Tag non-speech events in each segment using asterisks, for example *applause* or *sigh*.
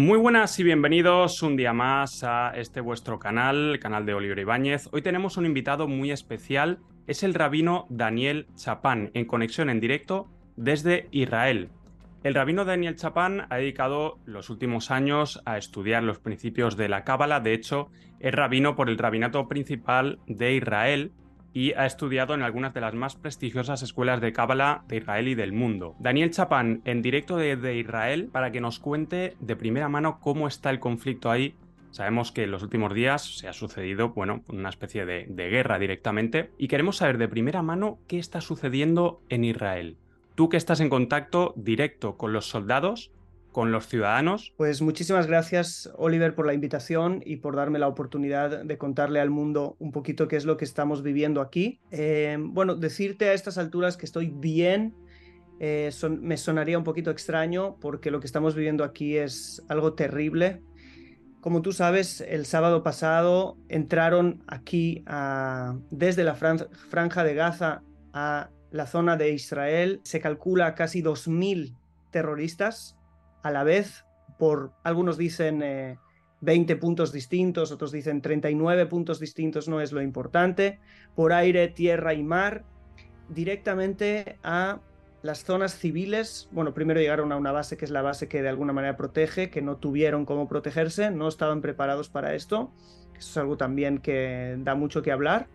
Muy buenas y bienvenidos un día más a este vuestro canal, el canal de Oliver Ibáñez. Hoy tenemos un invitado muy especial, es el rabino Daniel Chapán, en conexión en directo desde Israel. El rabino Daniel Chapán ha dedicado los últimos años a estudiar los principios de la Cábala, de hecho es rabino por el rabinato principal de Israel y ha estudiado en algunas de las más prestigiosas escuelas de Cábala de Israel y del mundo. Daniel Chapán, en directo de, Israel, para que nos cuente de primera mano cómo está el conflicto ahí. Sabemos que en los últimos días se ha sucedido, bueno, una especie de guerra directamente, y queremos saber de primera mano qué está sucediendo en Israel. Tú que estás en contacto directo con los soldados, con los ciudadanos. Pues muchísimas gracias, Oliver, por la invitación y por darme la oportunidad de contarle al mundo un poquito qué es lo que estamos viviendo aquí. Eh, bueno, decirte a estas alturas que estoy bien eh, me sonaría un poquito extraño porque lo que estamos viviendo aquí es algo terrible. Como tú sabes, el sábado pasado entraron aquí desde la franja de Gaza a la zona de Israel. Se calcula casi 2.000 terroristas a la vez por, algunos dicen 20 eh, puntos distintos, otros dicen 39 puntos distintos, no es lo importante, por aire, tierra y mar, directamente a las zonas civiles, bueno, primero llegaron a una base que es la base que de alguna manera protege, que no tuvieron cómo protegerse, no estaban preparados para esto. Eso es algo también que da mucho que hablar.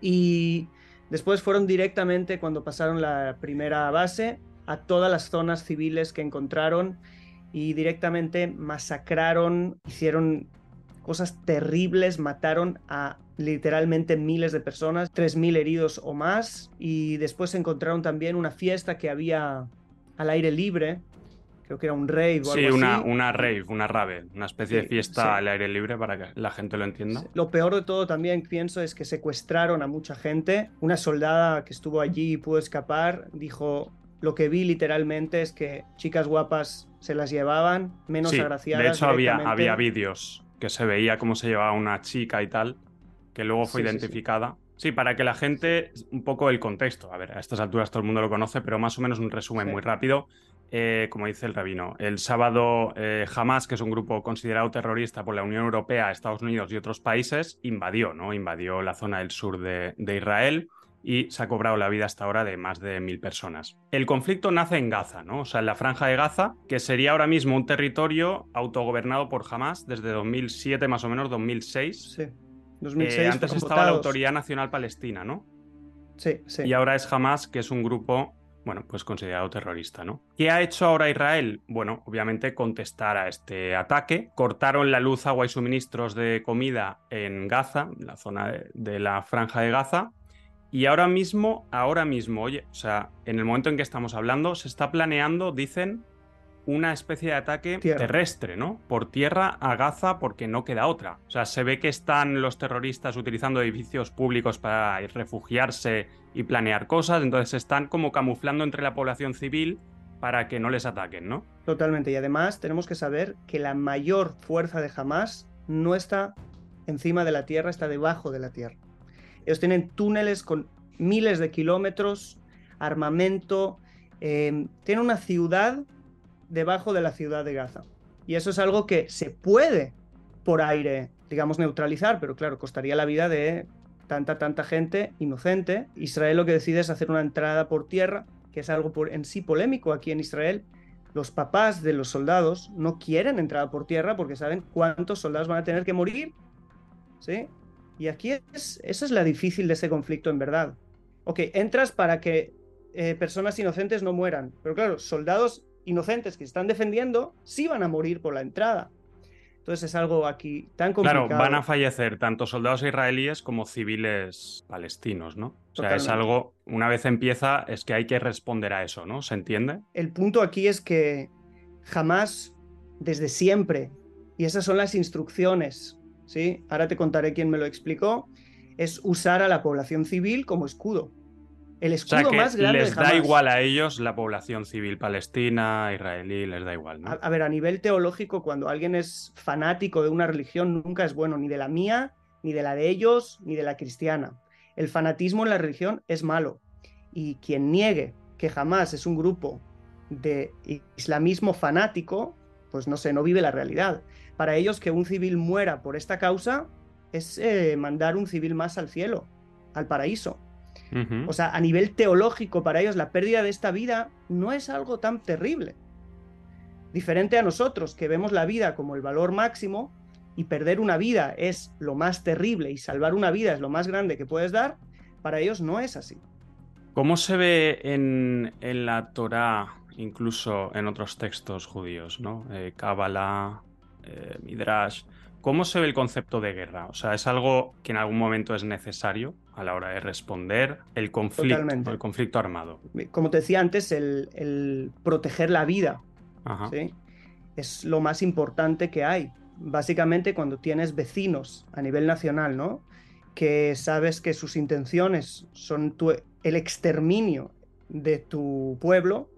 Y después fueron directamente, cuando pasaron la primera base, a todas las zonas civiles que encontraron y directamente masacraron, hicieron cosas terribles, mataron a literalmente miles de personas, 3.000 heridos o más, y después encontraron también una fiesta que había al aire libre, creo que era un rave o sí, algo una, así. una rave, una rave, una especie de fiesta al aire libre para que la gente lo entienda. Lo peor de todo también pienso es que secuestraron a mucha gente. Una soldada que estuvo allí y pudo escapar dijo, lo que vi literalmente es que chicas guapas se las llevaban, menos sí, agraciadas. De hecho, había, había vídeos que se veía cómo se llevaba una chica y tal, que luego fue identificada. Sí, para que la gente, un poco el contexto, a ver, a estas alturas todo el mundo lo conoce, pero más o menos un resumen muy rápido. Eh, como dice el rabino, el sábado eh, Hamas, que es un grupo considerado terrorista por la Unión Europea, Estados Unidos y otros países, invadió, ¿no? Invadió la zona del sur de, de Israel y se ha cobrado la vida hasta ahora de más de mil personas. El conflicto nace en Gaza, ¿no? O sea, en la franja de Gaza, que sería ahora mismo un territorio autogobernado por Hamas desde 2007 más o menos, 2006. Sí. 2006 eh, antes estaba la Autoridad Nacional Palestina, ¿no? Sí, sí. Y ahora es Hamas, que es un grupo bueno, pues considerado terrorista, ¿no? ¿Qué ha hecho ahora Israel? Bueno, obviamente contestar a este ataque. Cortaron la luz, agua y suministros de comida en Gaza, la zona de la franja de Gaza, y ahora mismo, ahora mismo, oye, o sea, en el momento en que estamos hablando, se está planeando, dicen, una especie de ataque terrestre, ¿no? Por tierra a Gaza porque no queda otra. O sea, se ve que están los terroristas utilizando edificios públicos para refugiarse y planear cosas, entonces se están como camuflando entre la población civil para que no les ataquen, ¿no? Totalmente, y además tenemos que saber que la mayor fuerza de Hamas no está encima de la tierra, está debajo de la tierra. Ellos tienen túneles con miles de kilómetros, armamento, eh, tienen una ciudad debajo de la ciudad de Gaza. Y eso es algo que se puede por aire, digamos, neutralizar, pero claro, costaría la vida de tanta, tanta gente inocente. Israel lo que decide es hacer una entrada por tierra, que es algo en sí polémico aquí en Israel. Los papás de los soldados no quieren entrada por tierra porque saben cuántos soldados van a tener que morir. ¿Sí? Y aquí es, esa es la difícil de ese conflicto en verdad. Ok, entras para que eh, personas inocentes no mueran, pero claro, soldados inocentes que están defendiendo sí van a morir por la entrada. Entonces es algo aquí tan complicado. Claro, van a fallecer tanto soldados israelíes como civiles palestinos, ¿no? O sea, es algo, una vez empieza, es que hay que responder a eso, ¿no? ¿Se entiende? El punto aquí es que jamás, desde siempre, y esas son las instrucciones ¿sí? Ahora te contaré quién me lo explicó. Es usar a la población civil como escudo. El escudo más grande les da igual a ellos la población civil palestina, israelí, les da igual. ¿no? A, ver, a nivel teológico, cuando alguien es fanático de una religión, nunca es bueno ni de la mía, ni de la de ellos, ni de la cristiana. El fanatismo en la religión es malo. Y quien niegue que jamás es un grupo de islamismo fanático, pues no sé, no vive la realidad. Para ellos que un civil muera por esta causa es eh, mandar un civil más al cielo, al paraíso. O sea, a nivel teológico, para ellos la pérdida de esta vida no es algo tan terrible. Diferente a nosotros, que vemos la vida como el valor máximo y perder una vida es lo más terrible y salvar una vida es lo más grande que puedes dar, para ellos no es así. ¿Cómo se ve en, la Torá, incluso en otros textos judíos, ¿no? Eh, Kabbalah, eh, Midrash. ¿Cómo se ve el concepto de guerra? O sea, ¿es algo que en algún momento es necesario a la hora de responder el conflicto, el conflicto armado? Como te decía antes, el, proteger la vida es lo más importante que hay. Básicamente cuando tienes vecinos a nivel nacional, ¿no? Que sabes que sus intenciones son el exterminio de tu pueblo,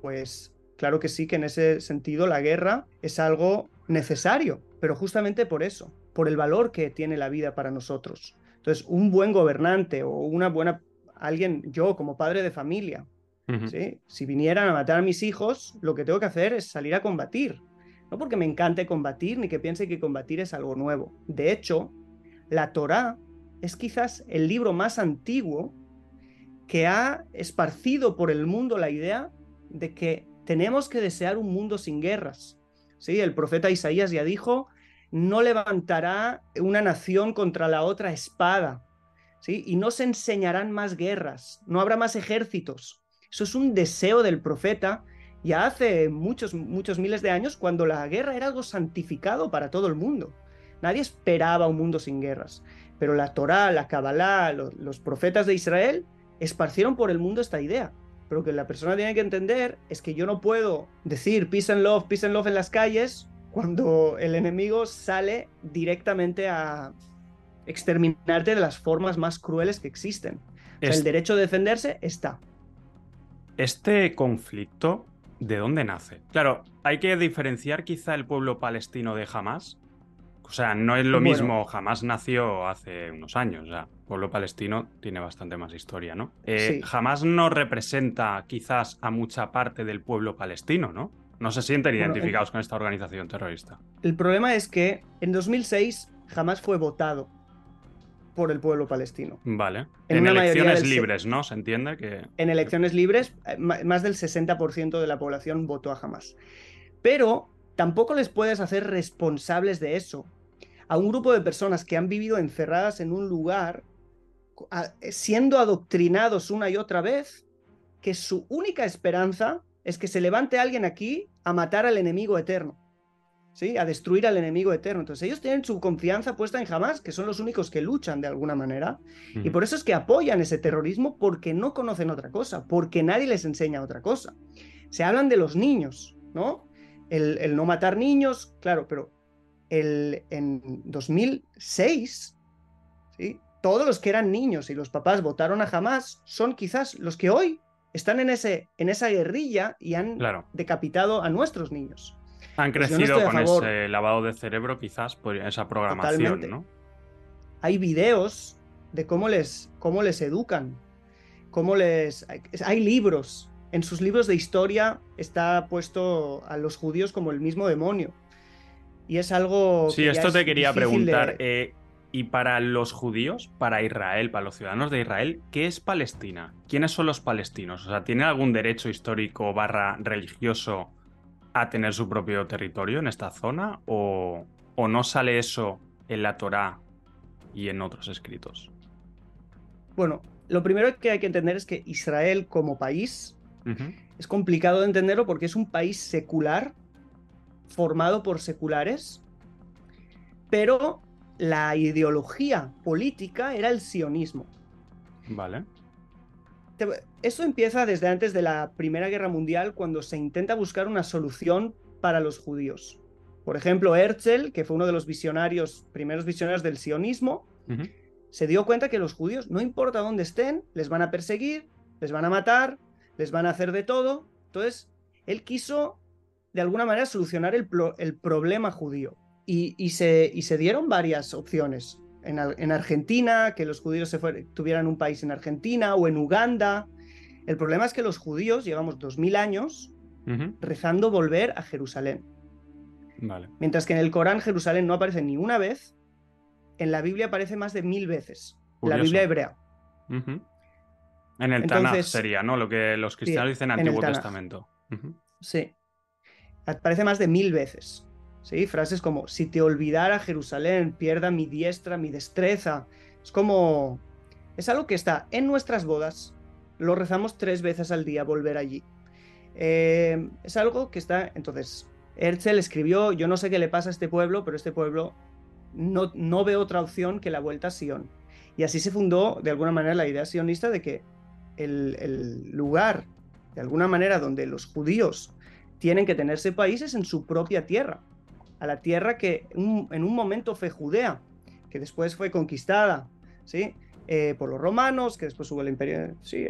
pues claro que sí que en ese sentido la guerra es algo necesario, pero justamente por eso, por el valor que tiene la vida para nosotros. Entonces, un buen gobernante o una buena alguien, yo como padre de familia, si vinieran a matar a mis hijos, lo que tengo que hacer es salir a combatir. No porque me encante combatir ni que piense que combatir es algo nuevo. De hecho, la Torá es quizás el libro más antiguo que ha esparcido por el mundo la idea de que tenemos que desear un mundo sin guerras. ¿Sí? El profeta Isaías ya dijo, no levantará una nación contra la otra espada, ¿sí? y no se enseñarán más guerras, no habrá más ejércitos. Eso es un deseo del profeta ya hace muchos, muchos miles de años cuando la guerra era algo santificado para todo el mundo. Nadie esperaba un mundo sin guerras. Pero la Torá, la Kabbalah, los profetas de Israel esparcieron por el mundo esta idea. Pero que la persona tiene que entender es que yo no puedo decir peace and love, peace and love en las calles cuando el enemigo sale directamente a exterminarte de las formas más crueles que existen. el derecho a defenderse está. Este conflicto, ¿de dónde nace? Claro, hay que diferenciar quizá el pueblo palestino de Hamas. O sea, no es lo mismo, jamás nació hace unos años. ya pueblo palestino tiene bastante más historia, ¿no? Eh, Jamás no representa quizás a mucha parte del pueblo palestino, ¿no? No se sienten identificados con esta organización terrorista. El problema es que en 2006 jamás fue votado por el pueblo palestino. Vale. En, elecciones libres, ¿no? Se entiende que... En elecciones libres, eh, más del 60% de la población votó a Hamas. Pero tampoco les puedes hacer responsables de eso a un grupo de personas que han vivido encerradas en un lugar siendo adoctrinados una y otra vez que su única esperanza es que se levante alguien aquí a matar al enemigo eterno. ¿Sí? A destruir al enemigo eterno. Entonces ellos tienen su confianza puesta en Hamas, que son los únicos que luchan de alguna manera, y por eso es que apoyan ese terrorismo porque no conocen otra cosa, porque nadie les enseña otra cosa. Se hablan de los niños, ¿no? El, el no matar niños, claro, pero el, en 2006, ¿sí? Todos los que eran niños y los papás votaron a Hamas son quizás los que hoy están en, ese, en esa guerrilla y han decapitado a nuestros niños. Han pues crecido con ese lavado de cerebro, quizás, por esa programación, ¿no? Hay videos de cómo les, cómo les educan, cómo les. Hay libros. En sus libros de historia está puesto a los judíos como el mismo demonio. Y es algo. Sí, esto te quería preguntar. Eh, y para los judíos, para Israel, para los ciudadanos de Israel, ¿qué es Palestina? ¿Quiénes son los palestinos? O sea, ¿tienen algún derecho histórico barra religioso a tener su propio territorio en esta zona? ¿O, no sale eso en la Torá y en otros escritos? Bueno, lo primero que hay que entender es que Israel como país es complicado de entenderlo porque es un país secular, formado por seculares, pero la ideología política era el sionismo. Vale. Esto empieza desde antes de la Primera Guerra Mundial, cuando se intenta buscar una solución para los judíos. Por ejemplo, Herzl, que fue uno de los visionarios, primeros visionarios del sionismo, se dio cuenta que los judíos, no importa dónde estén, les van a perseguir, les van a matar, les van a hacer de todo. Entonces, él quiso, de alguna manera, solucionar el, el problema judío. Y, se, se, dieron varias opciones. En, Argentina, que los judíos se tuvieran un país en Argentina o en Uganda. El problema es que los judíos llevamos dos mil años rezando volver a Jerusalén. Vale. Mientras que en el Corán Jerusalén no aparece ni una vez, en la Biblia aparece más de mil veces. La. Biblia hebrea. En el Entonces- Tanaj sería, ¿no? Lo que los cristianos dicen en el Antiguo. Testamento. Sí. Aparece más de mil veces. Frases como, si te olvidara Jerusalén, pierda mi diestra, mi destreza. Es como... Es algo que está en nuestras bodas. Lo rezamos tres veces al día, volver allí. Eh, es algo que está... Entonces, Herzl escribió, yo no sé qué le pasa a este pueblo, pero este pueblo no, no ve otra opción que la vuelta a Sion. Y así se fundó, de alguna manera, la idea sionista de que el, el lugar, de alguna manera, donde los judíos tienen que tenerse países en su propia tierra, a la tierra que un- en un momento fue Judea, que después fue conquistada, ¿sí? Eh, por los romanos, que después hubo el imperio, sí,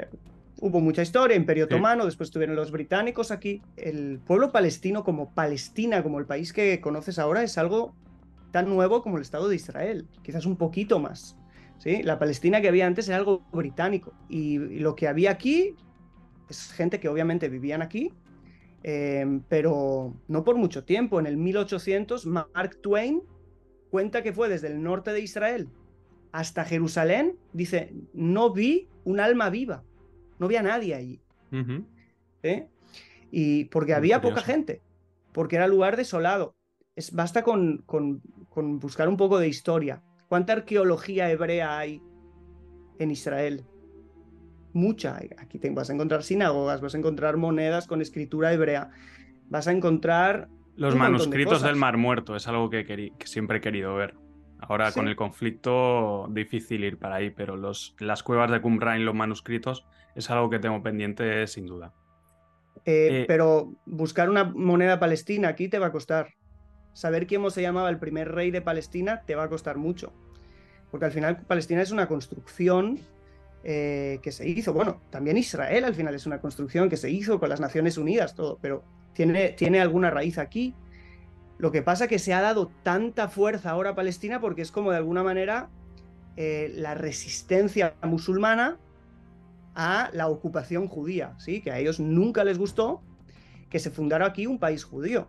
hubo mucha historia, imperio Sí. otomano, después tuvieron los británicos aquí. El pueblo palestino como Palestina, como el país que conoces ahora, es algo tan nuevo como el Estado de Israel, quizás un poquito más. ¿sí? La Palestina que había antes era algo británico y, y lo que había aquí es gente que obviamente vivían aquí, eh, pero no por mucho tiempo. En el 1800, Mark Twain cuenta que fue desde el norte de Israel hasta Jerusalén. Dice, no vi un alma viva, no vi a nadie allí. ¿eh? Y porque Muy había poca gente, porque era lugar desolado. Es, basta con, con- con buscar un poco de historia. ¿Cuánta arqueología hebrea hay en Israel? Mucha. Aquí te, vas a encontrar sinagogas, vas a encontrar monedas con escritura hebrea, vas a encontrar... Los de manuscritos del Mar Muerto es algo que, siempre he querido ver. Ahora con el conflicto difícil ir para ahí, pero los, las cuevas de Qumran y los manuscritos es algo que tengo pendiente sin duda. eh, Eh, pero buscar una moneda palestina aquí te va a costar. Saber cómo se llamaba el primer rey de Palestina te va a costar mucho. Porque al final Palestina es una construcción eh, que se hizo. Bueno, también Israel al final es una construcción que se hizo con las Naciones Unidas, todo, pero tiene, tiene alguna raíz aquí. Lo que pasa que se ha dado tanta fuerza ahora a Palestina porque es como de alguna manera eh, la resistencia musulmana a la ocupación judía, ¿sí? Que a ellos nunca les gustó que se fundara aquí un país judío.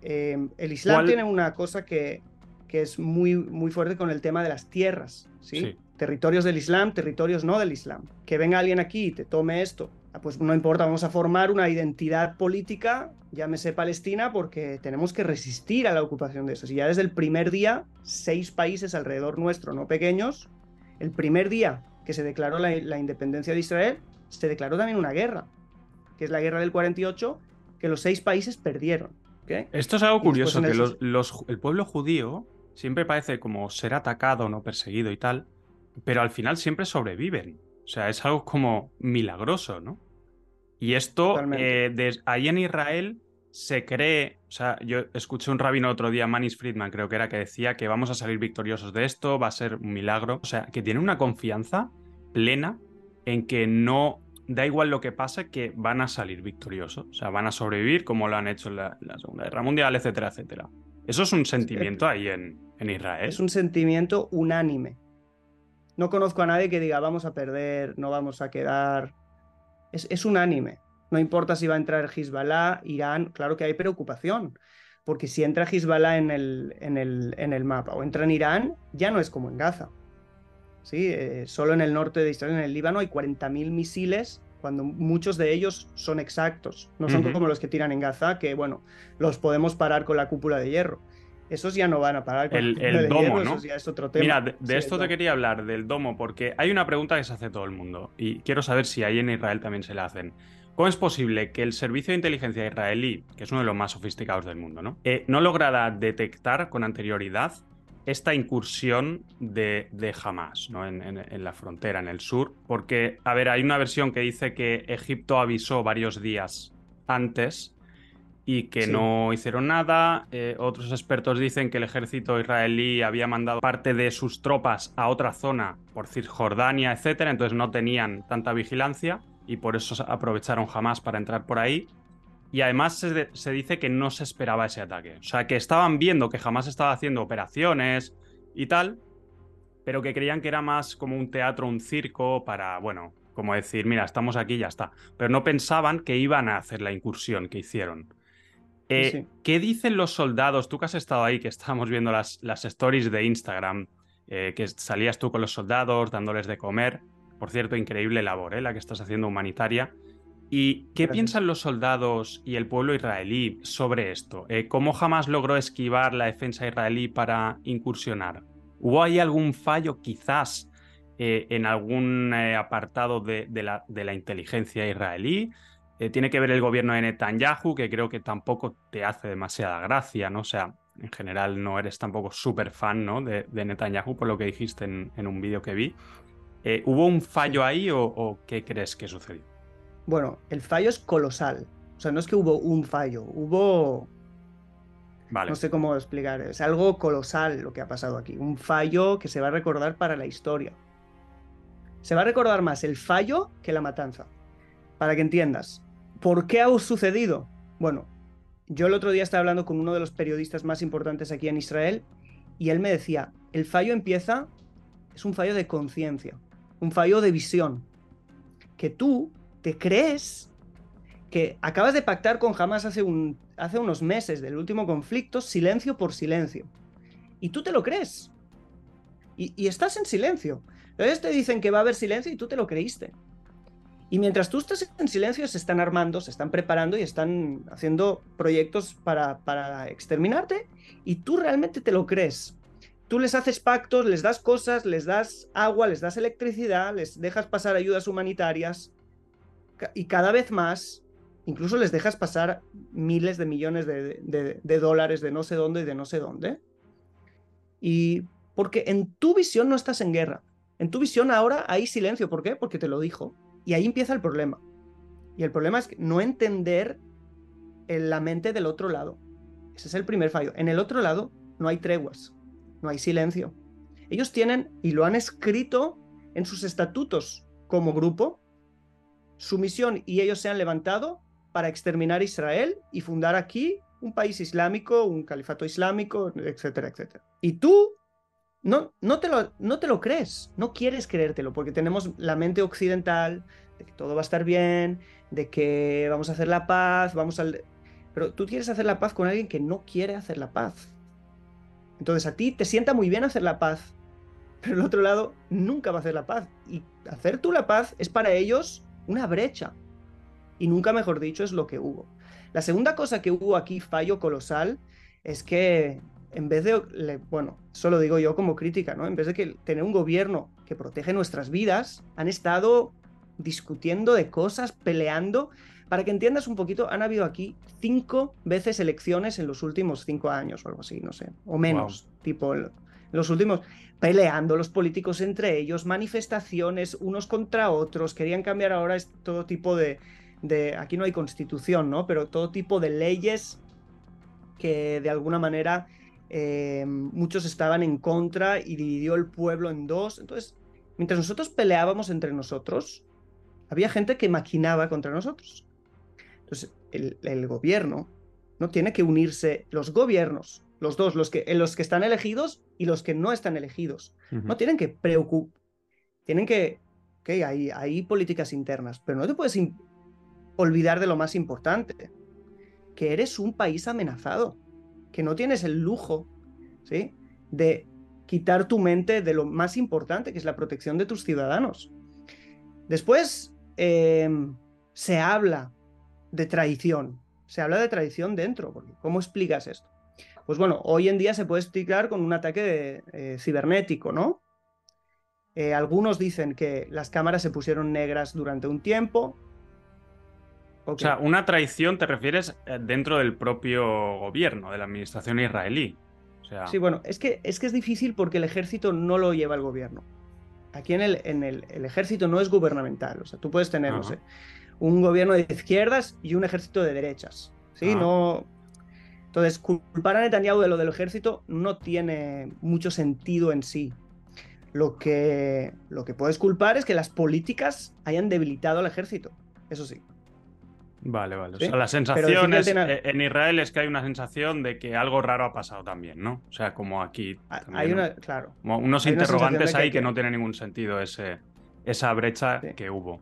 Eh, el Islam ¿Cuál- tiene una cosa que, que es muy, muy fuerte con el tema de las tierras, ¿sí? Sí. Territorios del Islam, territorios no del Islam. Que venga alguien aquí y te tome esto, ah, pues no importa, vamos a formar una identidad política, llámese Palestina, porque tenemos que resistir a la ocupación de eso. Y ya desde el primer día, seis países alrededor nuestro, no pequeños, el primer día que se declaró la, la independencia de Israel, se declaró también una guerra, que es la guerra del 48, que los seis países perdieron. Esto es algo curioso, que el los, sus- los ju- el pueblo judío siempre parece como ser atacado, no perseguido y tal, pero al final siempre sobreviven. O sea, es algo como milagroso, ¿no? Y esto, eh, ahí en Israel se cree, o sea, yo escuché un rabino otro día, Manis Friedman creo que era, que decía que vamos a salir victoriosos de esto, va a ser un milagro. O sea, que tiene una confianza plena en que no, da igual lo que pase, que van a salir victoriosos. O sea, van a sobrevivir como lo han hecho en la, la Segunda Guerra Mundial, etcétera, etcétera. Eso es un sentimiento ahí en, en Israel. Es un sentimiento unánime. No conozco a nadie que diga vamos a perder, no vamos a quedar. Es, es unánime. No importa si va a entrar Hezbollah, Irán, claro que hay preocupación. Porque si entra Hezbollah en el, en el, en el mapa o entra en Irán, ya no es como en Gaza. ¿Sí? Eh, solo en el norte de Israel, en el Líbano, hay 40.000 misiles, cuando muchos de ellos son exactos. No son como los que tiran en Gaza, que bueno, los podemos parar con la cúpula de hierro. Esos ya no van a parar con El- el domo, hierro, ¿no? esos ya es otro tema. Mira, de, de Sí, el esto te quería hablar, del domo, porque hay una pregunta que se hace todo el mundo y quiero saber si ahí en Israel también se la hacen. ¿Cómo es posible que el servicio de inteligencia israelí, que es uno de los más sofisticados del mundo, ¿no? Eh, no lograra detectar con anterioridad esta incursión de, de Hamas ¿no? en, en- en la frontera, en el sur? Porque, a ver, hay una versión que dice que Egipto avisó varios días antes y que Sí. no hicieron nada. Eh, otros expertos dicen que el ejército israelí había mandado parte de sus tropas a otra zona, por Cisjordania, etcétera, entonces no tenían tanta vigilancia y por eso aprovecharon jamás para entrar por ahí. Y además se, de- se dice que no se esperaba ese ataque. O sea, que estaban viendo que jamás estaba haciendo operaciones y tal, pero que creían que era más como un teatro, un circo para, bueno, como decir, mira, estamos aquí y ya está. Pero no pensaban que iban a hacer la incursión que hicieron. Eh, ¿Qué dicen los soldados? Tú que has estado ahí, que estábamos viendo las, las stories de Instagram, eh, que salías tú con los soldados dándoles de comer. Por cierto, increíble labor, ¿eh? la que estás haciendo humanitaria. ¿Y qué piensan los soldados y el pueblo israelí sobre esto? ¿Cómo jamás logró esquivar la defensa israelí para incursionar? ¿Hubo ahí algún fallo quizás en algún apartado de, la, de, la, inteligencia israelí? Tiene que ver el gobierno de Netanyahu, que creo que tampoco te hace demasiada gracia, ¿no? O sea, en general no eres tampoco súper fan ¿no? de, Netanyahu, por lo que dijiste en, un vídeo que vi. Eh, ¿Hubo un fallo ahí o, qué crees que sucedió? Bueno, el fallo es colosal. O sea, no es que hubo un fallo, hubo... Vale. No sé cómo explicar, es algo colosal lo que ha pasado aquí. Un fallo que se va a recordar para la historia. Se va a recordar más el fallo que la matanza. Para que entiendas. ¿Por qué ha sucedido? Bueno, yo el otro día estaba hablando con uno de los periodistas más importantes aquí en Israel y él me decía, el fallo empieza, es un fallo de conciencia, un fallo de visión, que tú te crees que acabas de pactar con Hamas hace, un, hace unos meses del último conflicto, silencio por silencio. Y tú te lo crees. Y, y estás en silencio. Entonces te dicen que va a haber silencio y tú te lo creíste. Y mientras tú estás en silencio, se están armando, se están preparando y están haciendo proyectos para, exterminarte y tú realmente te lo crees. Tú les haces pactos, les das cosas, les das agua, les das electricidad, les dejas pasar ayudas humanitarias y cada vez más, incluso les dejas pasar miles de millones de, de, dólares de no sé dónde y de no sé dónde. Y porque en tu visión no estás en guerra. En tu visión ahora hay silencio. ¿Por qué? Porque te lo dijo. Y ahí empieza el problema. Y el problema es no entender la mente del otro lado. Ese es el primer fallo. En el otro lado no hay treguas, no hay silencio. Ellos tienen, y lo han escrito en sus estatutos como grupo, su misión y ellos se han levantado para exterminar Israel y fundar aquí un país islámico, un califato islámico, etcétera, etcétera. Y tú no, no, te lo, no te lo crees, no quieres creértelo, porque tenemos la mente occidental de que todo va a estar bien, de que vamos a hacer la paz, vamos al... Pero tú quieres hacer la paz con alguien que no quiere hacer la paz. Entonces a ti te sienta muy bien hacer la paz, pero el otro lado nunca va a hacer la paz. Y hacer tú la paz es para ellos una brecha. Y nunca mejor dicho es lo que hubo. La segunda cosa que hubo aquí, fallo colosal, es que en vez de, bueno, solo digo yo como crítica, ¿no? En vez de que tener un gobierno que protege nuestras vidas, han estado discutiendo de cosas, peleando. Para que entiendas un poquito, han habido aquí cinco veces elecciones en los últimos cinco años o algo así, no sé, o menos, tipo los últimos, peleando los políticos entre ellos, manifestaciones unos contra otros, querían cambiar ahora todo tipo de, de, aquí no hay constitución, ¿no? Pero todo tipo de leyes que de alguna manera eh, muchos estaban en contra y dividió el pueblo en dos. Entonces, mientras nosotros peleábamos entre nosotros, había gente que maquinaba contra nosotros. Entonces, el, gobierno no tiene que unirse, los gobiernos, los dos, los que, los que están elegidos y los que no están elegidos, no tienen que preocupar, tienen que, ok, hay, hay políticas internas, pero no te puedes olvidar de lo más importante, que eres un país amenazado que no tienes el lujo, ¿sí? De quitar tu mente de lo más importante, que es la protección de tus ciudadanos. Después em, se habla de traición, se habla de traición dentro, porque ¿cómo explicas esto? Pues bueno, hoy en día se puede explicar con un ataque eh, cibernético, ¿no? Eh, algunos dicen que las cámaras se pusieron negras durante un tiempo, o sea, una traición te refieres eh, dentro del propio gobierno, de la administración israelí. Sí, bueno, es que, es que es difícil porque el ejército no lo lleva el gobierno. Aquí en el, en el, ejército no es gubernamental. O sea, tú puedes tener, no sé, un gobierno de izquierdas y un ejército de derechas. ¿Sí? No. Entonces, culpar a Netanyahu de lo del ejército no tiene mucho sentido en sí. Lo que, lo que puedes culpar es que las políticas hayan debilitado al ejército. Eso sí. Vale, vale. O sea, la sensación es, en Israel es que hay una sensación de que algo raro ha pasado también, ¿no? O sea, como aquí. hay una, claro. unos interrogantes ahí que, no tiene ningún sentido ese, esa brecha que hubo.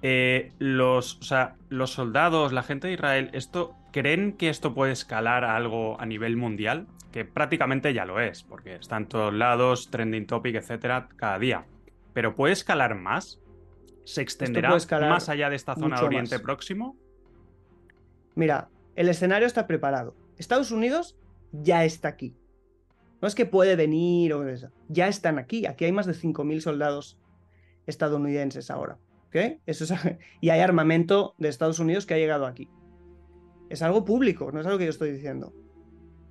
Eh, los, o sea, los soldados, la gente de Israel, esto ¿creen que esto puede escalar a algo a nivel mundial? Que prácticamente ya lo es, porque está en todos lados, trending topic, etcétera, cada día. Pero ¿puede escalar más? ¿Se extenderá más allá de esta zona de Oriente Próximo? Mira, el escenario está preparado. Estados Unidos ya está aquí. No es que puede venir o eso. Ya están aquí. Aquí hay más de 5.000 soldados estadounidenses ahora. Eso *laughs* y hay armamento de Estados Unidos que ha llegado aquí. Es algo público, no es algo que yo estoy diciendo.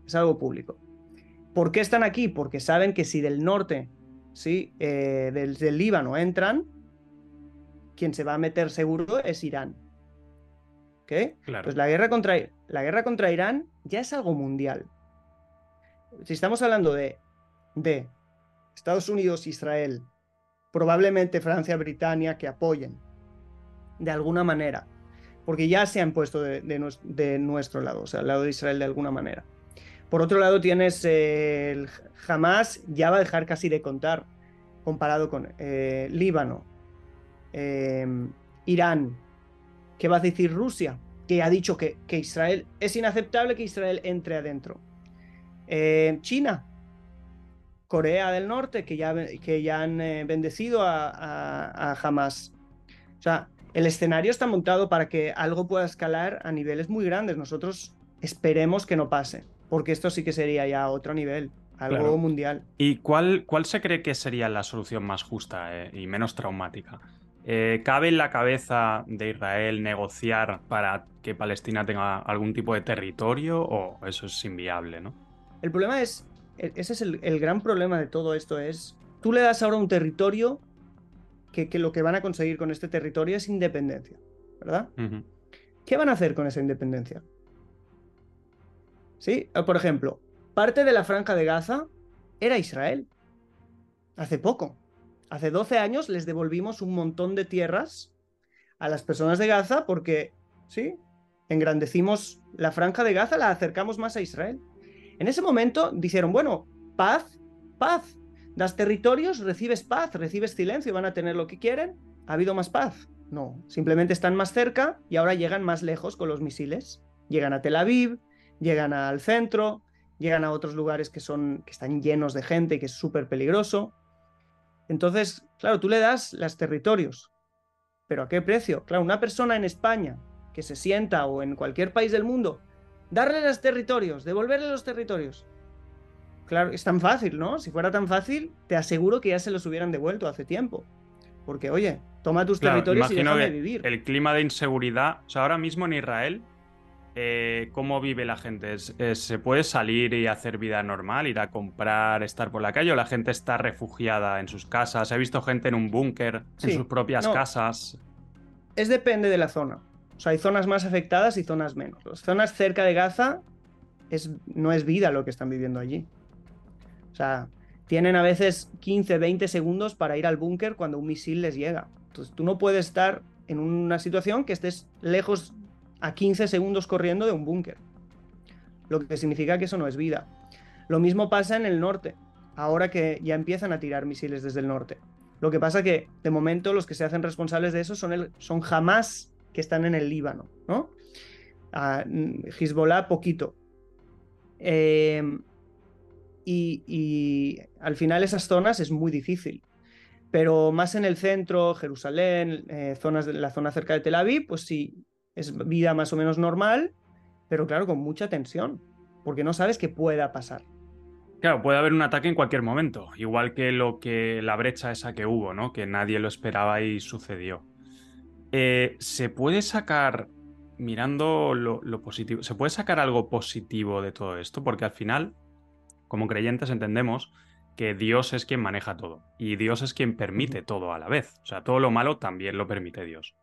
Es algo público. ¿Por qué están aquí? Porque saben que si del norte, ¿sí? Eh, del, Líbano entran, quien se va a meter seguro es Irán. ¿Ok? Pues la guerra, contra, la guerra contra Irán ya es algo mundial. Si estamos hablando de, de Estados Unidos, Israel, probablemente Francia, Britania, que apoyen de alguna manera, porque ya se han puesto de, nuestro lado, o sea, al lado de Israel de alguna manera. Por otro lado, tienes el Hamas, ya va a dejar casi de contar comparado con eh, Líbano, em, Irán, ¿qué va a decir Rusia? Que ha dicho que, que Israel es inaceptable que Israel entre adentro. Eh, China, Corea del Norte, que ya, que ya han eh, bendecido a, a, Hamas. O sea, el escenario está montado para que algo pueda escalar a niveles muy grandes. Nosotros esperemos que no pase, porque esto sí que sería ya otro nivel, algo mundial. ¿Y cuál, cuál se cree que sería la solución más justa eh, y menos traumática? Eh, ¿Cabe en la cabeza de Israel negociar para que Palestina tenga algún tipo de territorio o eso es inviable, no? El problema es e-, ese es el, gran problema de todo esto, es, tú le das ahora un territorio que, lo que van a conseguir con este territorio es independencia, ¿verdad? ¿Qué van a hacer con esa independencia? ¿Sí? Por ejemplo, parte de la franja de Gaza era Israel. Hace poco. Hace 12 años les devolvimos un montón de tierras a las personas de Gaza porque, ¿sí? Engrandecimos la franja de Gaza, la acercamos más a Israel. En ese momento dijeron, bueno, paz, paz. Das territorios, recibes paz, recibes silencio, van a tener lo que quieren. ¿Ha habido más paz? No, simplemente están más cerca y ahora llegan más lejos con los misiles. Llegan a Tel Aviv, llegan al centro, llegan a otros lugares que, son, que están llenos de gente y que es súper peligroso. Entonces, claro, tú le das los territorios, pero ¿a qué precio? Claro, una persona en España que se sienta o en cualquier país del mundo darle los territorios, devolverle los territorios. Claro, es tan fácil, ¿no? Si fuera tan fácil, te aseguro que ya se los hubieran devuelto hace tiempo. Porque, oye, toma tus territorios y déjame vivir. El clima de inseguridad, o sea, ahora mismo en Israel, eh, ¿cómo vive la gente? ¿Se puede salir y hacer vida normal, ir a comprar, estar por la calle? ¿O la gente está refugiada en sus casas? ¿He visto gente en un búnker, en sus propias casas? Es depende de la zona. O sea, hay zonas más afectadas y zonas menos. Las zonas cerca de Gaza es, no es vida lo que están viviendo allí. O sea, tienen a veces 15, 20 segundos para ir al búnker cuando un misil les llega. Entonces tú no puedes estar en una situación que estés lejos a 15 segundos corriendo de un búnker. Lo que significa que eso no es vida. Lo mismo pasa en el norte, ahora que ya empiezan a tirar misiles desde el norte. Lo que pasa que de momento los que se hacen responsables de eso son, el, son jamás que están en el Líbano, ¿no? A Hezbollah poquito. Em, y, al final esas zonas es muy difícil. Pero más en el centro, Jerusalén, eh, zonas de la zona cerca de Tel Aviv, pues sí, es vida más o menos normal, pero claro, con mucha tensión, porque no sabes qué pueda pasar. Claro, puede haber un ataque en cualquier momento, igual que lo que la brecha esa que hubo, ¿no? Que nadie lo esperaba y sucedió. Eh, ¿Se puede sacar, mirando lo, positivo, ¿se puede sacar algo positivo de todo esto? Porque al final, como creyentes, entendemos que Dios es quien maneja todo y Dios es quien permite todo a la vez. O sea, todo lo malo también lo permite Dios.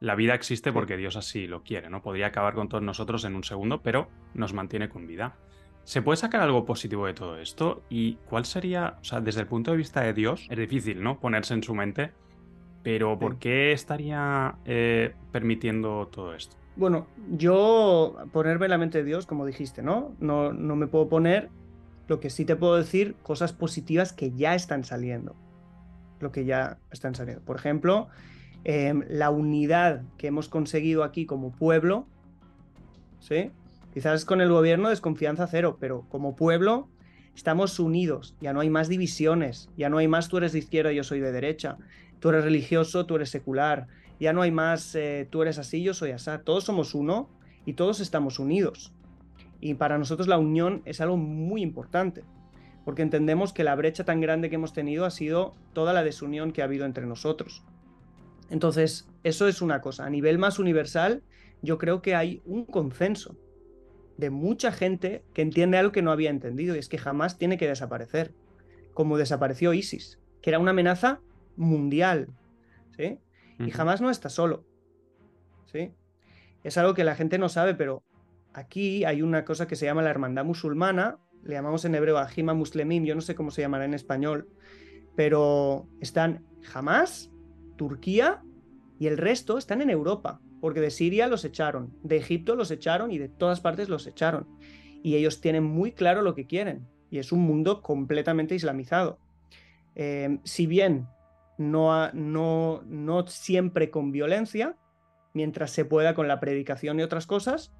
La vida existe porque Dios así lo quiere, ¿no? Podría acabar con todos nosotros en un segundo, pero nos mantiene con vida. ¿Se puede sacar algo positivo de todo esto? ¿Y cuál sería, o sea, desde el punto de vista de Dios, es difícil, ¿no? Ponerse en su mente pero ¿por qué estaría eh, permitiendo todo esto? Bueno, yo ponerme en la mente de Dios, como dijiste, ¿no? ¿no? No me puedo poner, lo que sí te puedo decir, cosas positivas que ya están saliendo. Lo que ya están saliendo. Por ejemplo, em, la unidad que hemos conseguido aquí como pueblo, ¿sí? Quizás con el gobierno desconfianza cero, pero como pueblo estamos unidos, ya no hay más divisiones, ya no hay más tú eres de izquierda, yo soy de derecha, tú eres religioso, tú eres secular, ya no hay más eh, tú eres así, yo soy así, todos somos uno y todos estamos unidos. Y para nosotros la unión es algo muy importante, porque entendemos que la brecha tan grande que hemos tenido ha sido toda la desunión que ha habido entre nosotros. Entonces, eso es una cosa. A nivel más universal, yo creo que hay un consenso de mucha gente que entiende algo que no había entendido y es que jamás tiene que desaparecer, como desapareció ISIS, que era una amenaza mundial, ¿sí? Y jamás no está solo, ¿sí? Es algo que la gente no sabe, pero aquí hay una cosa que se llama la hermandad musulmana, le llamamos en hebreo Ajima Muslimim, yo no sé cómo se llamará en español, pero están jamás, Turquía y el resto están en Europa porque de Siria los echaron, de Egipto los echaron y de todas partes los echaron. Y ellos tienen muy claro lo que quieren, y es un mundo completamente islamizado. Em, si bien no, no, no siempre con violencia, mientras se pueda con la predicación y otras cosas,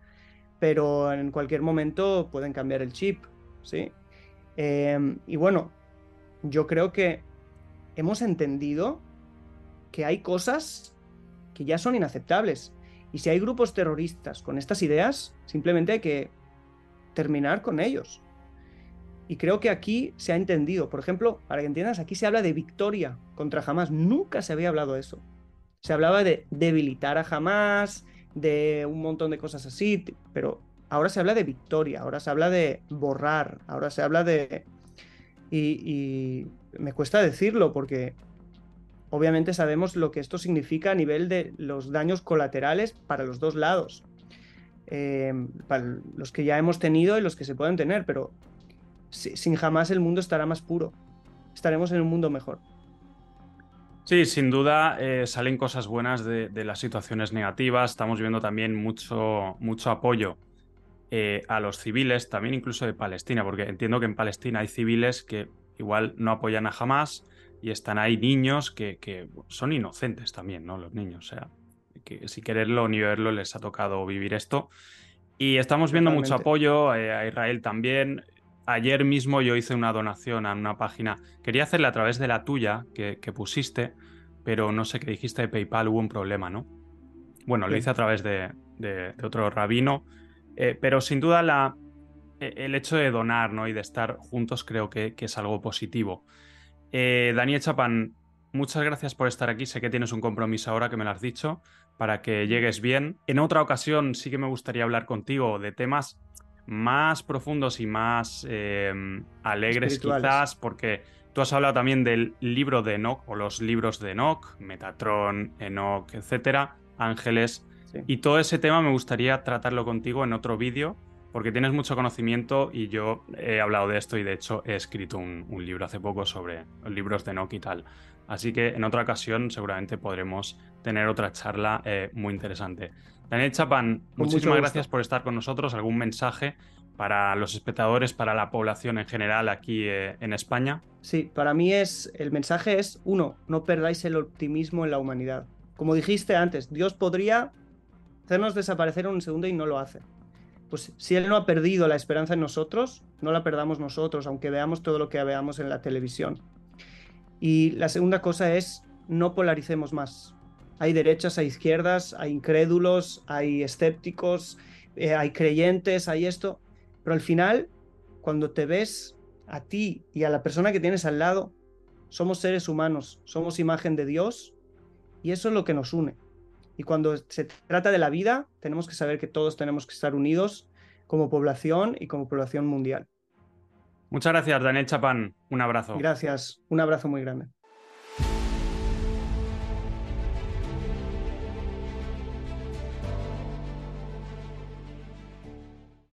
pero en cualquier momento pueden cambiar el chip, ¿sí? Em, y bueno, yo creo que hemos entendido que hay cosas que ya son inaceptables. Y si hay grupos terroristas con estas ideas, simplemente hay que terminar con ellos. Y creo que aquí se ha entendido. Por ejemplo, para que entiendas, aquí se habla de victoria contra Hamas. Nunca se había hablado de eso. Se hablaba de debilitar a Hamas, de un montón de cosas así, pero ahora se habla de victoria, ahora se habla de borrar, ahora se habla de... Y, y me cuesta decirlo porque obviamente sabemos lo que esto significa a nivel de los daños colaterales para los dos lados. Eh, para los que ya hemos tenido y los que se pueden tener, pero sin jamás el mundo estará más puro. Estaremos en un mundo mejor. Sí, sin duda eh, salen cosas buenas de, las situaciones negativas. Estamos viendo también mucho, mucho apoyo eh, a los civiles, también incluso de Palestina, porque entiendo que en Palestina hay civiles que igual no apoyan a Hamas, y están ahí niños que, son inocentes también, ¿no? Los niños, o sea, que sin quererlo ni verlo les ha tocado vivir esto. Y estamos viendo mucho apoyo eh, a Israel también. Ayer mismo yo hice una donación a una página. Quería hacerla a través de la tuya que, pusiste, pero no sé qué dijiste de PayPal, hubo un problema, ¿no? Bueno, lo hice a través de, otro rabino, eh, pero sin duda la, e, el hecho de donar ¿no? y de estar juntos creo que, que es algo positivo. Eh, Daniel Chapan, muchas gracias por estar aquí. Sé que tienes un compromiso ahora que me lo has dicho para que llegues bien. En otra ocasión sí que me gustaría hablar contigo de temas más profundos y más em, alegres quizás, porque tú has hablado también del libro de Enoch o los libros de Enoch, Metatron, Enoch, etcétera, Ángeles. Y todo ese tema me gustaría tratarlo contigo en otro vídeo porque tienes mucho conocimiento y yo he hablado de esto y de hecho he escrito un, libro hace poco sobre libros de Nokia y tal. Así que en otra ocasión seguramente podremos tener otra charla eh, muy interesante. Daniel Chapan, muchísimas gracias por estar con nosotros. ¿Algún mensaje para los espectadores, para la población en general aquí eh, en España? Sí, para mí es el mensaje es uno, no perdáis el optimismo en la humanidad. Como dijiste antes, Dios podría hacernos desaparecer en un segundo y no lo hace pues si Él no ha perdido la esperanza en nosotros, no la perdamos nosotros, aunque veamos todo lo que veamos en la televisión. Y la segunda cosa es, no polaricemos más. Hay derechas, hay izquierdas, hay incrédulos, hay escépticos, eh, hay creyentes, hay esto, pero al final, cuando te ves a ti y a la persona que tienes al lado, somos seres humanos, somos imagen de Dios y eso es lo que nos une. Y cuando se trata de la vida, tenemos que saber que todos tenemos que estar unidos como población y como población mundial. Muchas gracias, Daniel Chapán. Un abrazo. Gracias. Un abrazo muy grande.